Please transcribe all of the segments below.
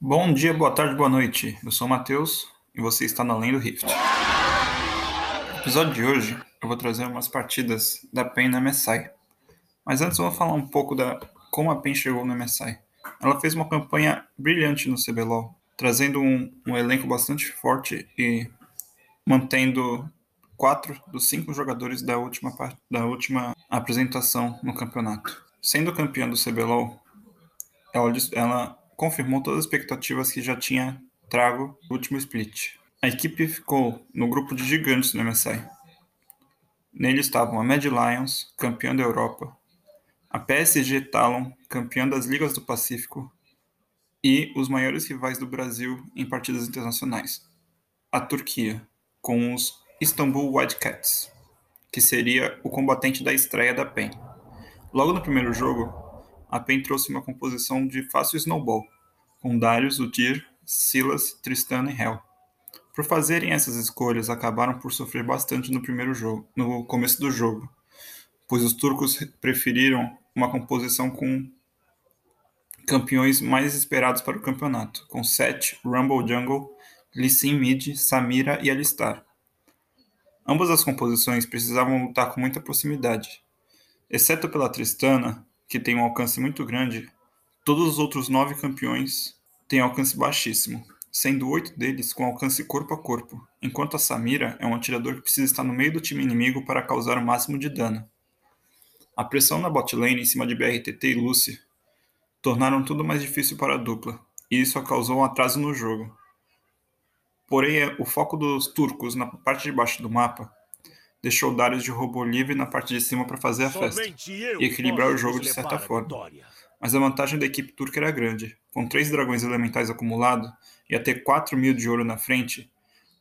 Bom dia, boa tarde, boa noite. Eu sou o Matheus e você está no Além do Rift. No episódio de hoje eu vou trazer umas partidas da PEN na MSI. Mas antes eu vou falar um pouco da como a PEN chegou no MSI. Ela fez uma campanha brilhante no CBLOL, trazendo um, um elenco bastante forte e mantendo quatro dos cinco jogadores da última, da última apresentação no campeonato. Sendo campeã do CBLOL, ela, ela confirmou todas as expectativas que já tinha trago no último split. A equipe ficou no grupo de gigantes do MSI. Nele estavam a Mad Lions, campeã da Europa, a PSG Talon, campeã das Ligas do Pacífico, e os maiores rivais do Brasil em partidas internacionais, a Turquia, com os Istanbul Wildcats, que seria o combatente da estreia da PEN. Logo no primeiro jogo, a PEN trouxe uma composição de fácil snowball, com Darius, Udir, Silas, Tristana e Hell. Por fazerem essas escolhas, acabaram por sofrer bastante no primeiro jogo, no começo do jogo, pois os turcos preferiram uma composição com campeões mais esperados para o campeonato, com Seth, Rumble Jungle, Lee Sin Mid, Samira e Alistar. Ambas as composições precisavam lutar com muita proximidade. Exceto pela Tristana, que tem um alcance muito grande, todos os outros nove campeões têm alcance baixíssimo, sendo oito deles com alcance corpo a corpo, enquanto a Samira é um atirador que precisa estar no meio do time inimigo para causar o máximo de dano. A pressão na botlane em cima de BRTT e Lucy tornaram tudo mais difícil para a dupla, e isso causou um atraso no jogo. Porém, é, o foco dos turcos na parte de baixo do mapa deixou Darius de robô livre na parte de cima para fazer a festa e equilibrar o jogo de certa forma. Mas a vantagem da equipe turca era grande. Com três dragões elementais acumulados e até 4 mil de ouro na frente,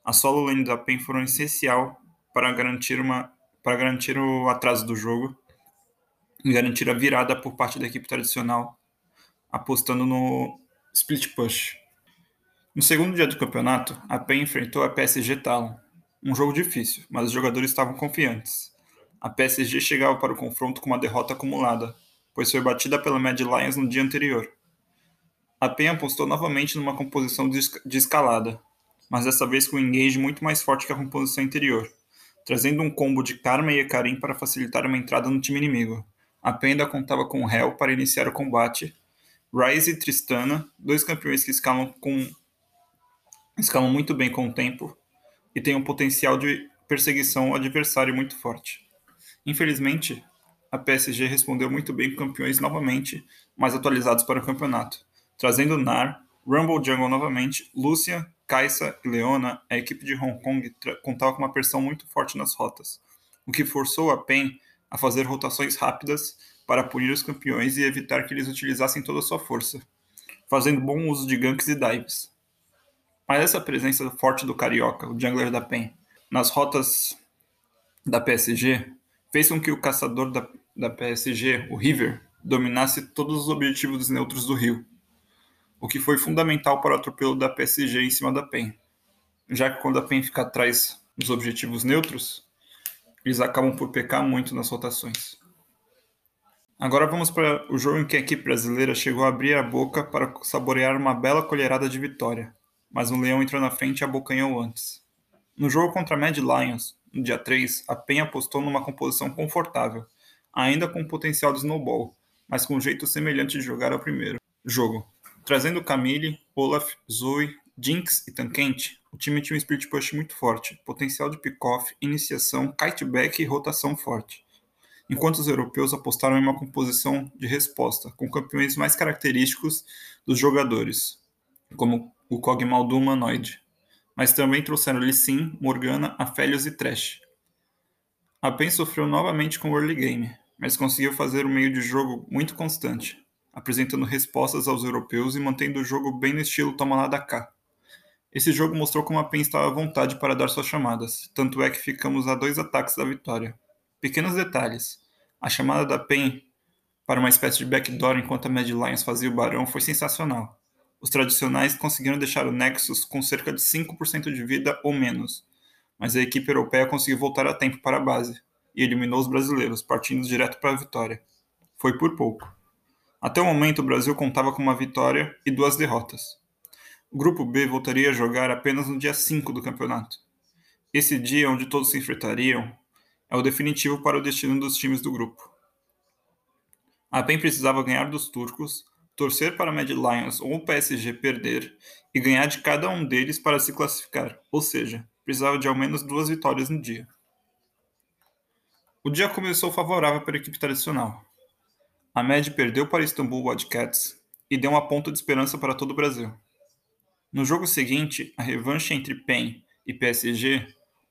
a solo lane da PEN foram essencial para garantir, uma, para garantir o atraso do jogo e garantir a virada por parte da equipe tradicional, apostando no split push. No segundo dia do campeonato, a PEN enfrentou a PSG Talon. Um jogo difícil, mas os jogadores estavam confiantes. A PSG chegava para o confronto com uma derrota acumulada, pois foi batida pela Mad Lions no dia anterior. A PEN apostou novamente numa composição de escalada, mas dessa vez com um engage muito mais forte que a composição anterior, trazendo um combo de Karma e Ekarim para facilitar uma entrada no time inimigo. A PEN ainda contava com Hell para iniciar o combate, Ryze e Tristana, dois campeões que escalam com escalam muito bem com o tempo e têm um potencial de perseguição ao adversário muito forte. Infelizmente, a PSG respondeu muito bem com campeões novamente mais atualizados para o campeonato, trazendo Nar, Rumble Jungle novamente, Lucian, Kaisa e Leona, a equipe de Hong Kong contava com uma pressão muito forte nas rotas, o que forçou a PEN a fazer rotações rápidas para punir os campeões e evitar que eles utilizassem toda a sua força, fazendo bom uso de ganks e dives. Mas essa presença forte do Carioca, o jungler da PEN, nas rotas da PSG, fez com que o caçador da, da PSG, o River, dominasse todos os objetivos neutros do Rio, o que foi fundamental para o atropelo da PSG em cima da PEN, já que quando a PEN fica atrás dos objetivos neutros, eles acabam por pecar muito nas rotações. Agora vamos para o jogo em que a equipe brasileira chegou a abrir a boca para saborear uma bela colherada de vitória mas o Leão entrou na frente e abocanhou antes. No jogo contra a Mad Lions, no dia 3, a Penha apostou numa composição confortável, ainda com potencial de snowball, mas com um jeito semelhante de jogar ao primeiro jogo. Trazendo Camille, Olaf, Zoe, Jinx e Tankente, o time tinha um split push muito forte, potencial de pick-off, iniciação, kiteback e rotação forte. Enquanto os europeus apostaram em uma composição de resposta, com campeões mais característicos dos jogadores, como o Kog'Maw do humanoide, mas também trouxeram Lissin, Morgana, Aphelios e Thresh. A PEN sofreu novamente com o early game, mas conseguiu fazer um meio de jogo muito constante, apresentando respostas aos europeus e mantendo o jogo bem no estilo toma lá da cá. Esse jogo mostrou como a PEN estava à vontade para dar suas chamadas, tanto é que ficamos a dois ataques da vitória. Pequenos detalhes. A chamada da PEN para uma espécie de backdoor enquanto a Mad Lions fazia o barão foi sensacional. Os tradicionais conseguiram deixar o Nexus com cerca de 5% de vida ou menos, mas a equipe europeia conseguiu voltar a tempo para a base e eliminou os brasileiros, partindo direto para a vitória. Foi por pouco. Até o momento, o Brasil contava com uma vitória e duas derrotas. O grupo B voltaria a jogar apenas no dia 5 do campeonato. Esse dia, onde todos se enfrentariam, é o definitivo para o destino dos times do grupo. A PEN precisava ganhar dos turcos, torcer para Mad Lions ou o PSG perder e ganhar de cada um deles para se classificar, ou seja, precisava de ao menos duas vitórias no dia. O dia começou favorável para a equipe tradicional. A Med perdeu para Istanbul Wildcats e deu uma ponta de esperança para todo o Brasil. No jogo seguinte, a revanche entre PEN e PSG,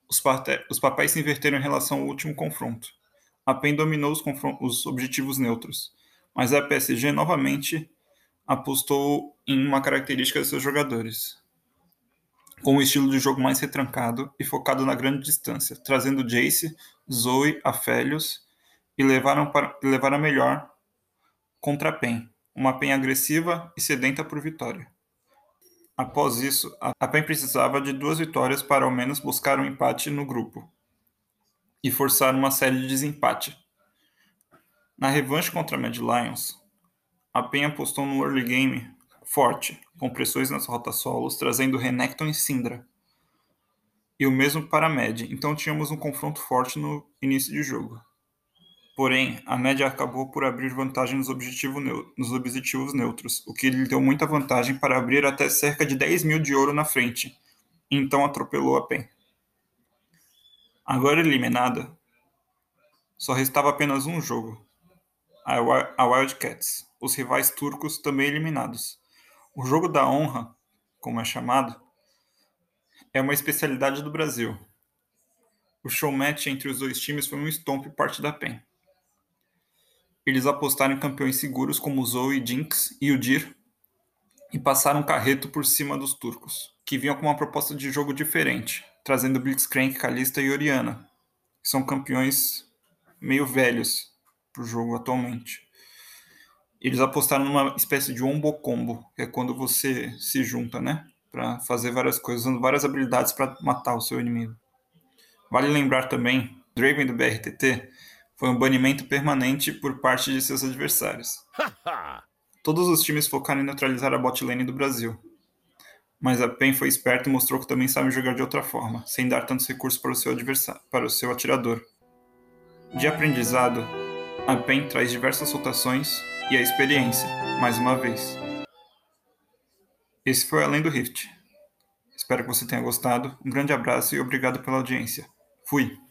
os, os papéis se inverteram em relação ao último confronto. A PEN dominou os, os objetivos neutros, mas a PSG novamente apostou em uma característica de seus jogadores, com um estilo de jogo mais retrancado e focado na grande distância, trazendo Jace, Zoe, Afélios e levaram, para, levaram a melhor contra a PEN, uma PEN agressiva e sedenta por vitória. Após isso, a PEN precisava de duas vitórias para ao menos buscar um empate no grupo e forçar uma série de desempate. Na revanche contra a Mad Lions, a PEN apostou no early game forte, com pressões nas rotas solos, trazendo Renekton e Syndra. E o mesmo para a Mad, então tínhamos um confronto forte no início de jogo. Porém, a média acabou por abrir vantagem nos, objetivo nos objetivos neutros, o que lhe deu muita vantagem para abrir até cerca de 10 mil de ouro na frente, então atropelou a PEN. Agora eliminada, só restava apenas um jogo, a Wildcats, os rivais turcos também eliminados. O jogo da honra, como é chamado, é uma especialidade do Brasil. O showmatch entre os dois times foi um stomp parte da PEN. Eles apostaram em campeões seguros como Zoe, Jinx e Udir e passaram carreto por cima dos turcos, que vinham com uma proposta de jogo diferente, trazendo Blitzcrank, Kalista e Oriana, que são campeões meio velhos para o jogo atualmente. Eles apostaram numa espécie de ombo combo, que é quando você se junta, né? Para fazer várias coisas, usando várias habilidades para matar o seu inimigo. Vale lembrar também, Draven do BRTT foi um banimento permanente por parte de seus adversários. Todos os times focaram em neutralizar a bot lane do Brasil. Mas a PEN foi esperta e mostrou que também sabe jogar de outra forma, sem dar tantos recursos para o seu adversário, para o seu atirador. De aprendizado, a PEN traz diversas rotações e a experiência, mais uma vez. Esse foi Além do Rift. Espero que você tenha gostado. Um grande abraço e obrigado pela audiência. Fui!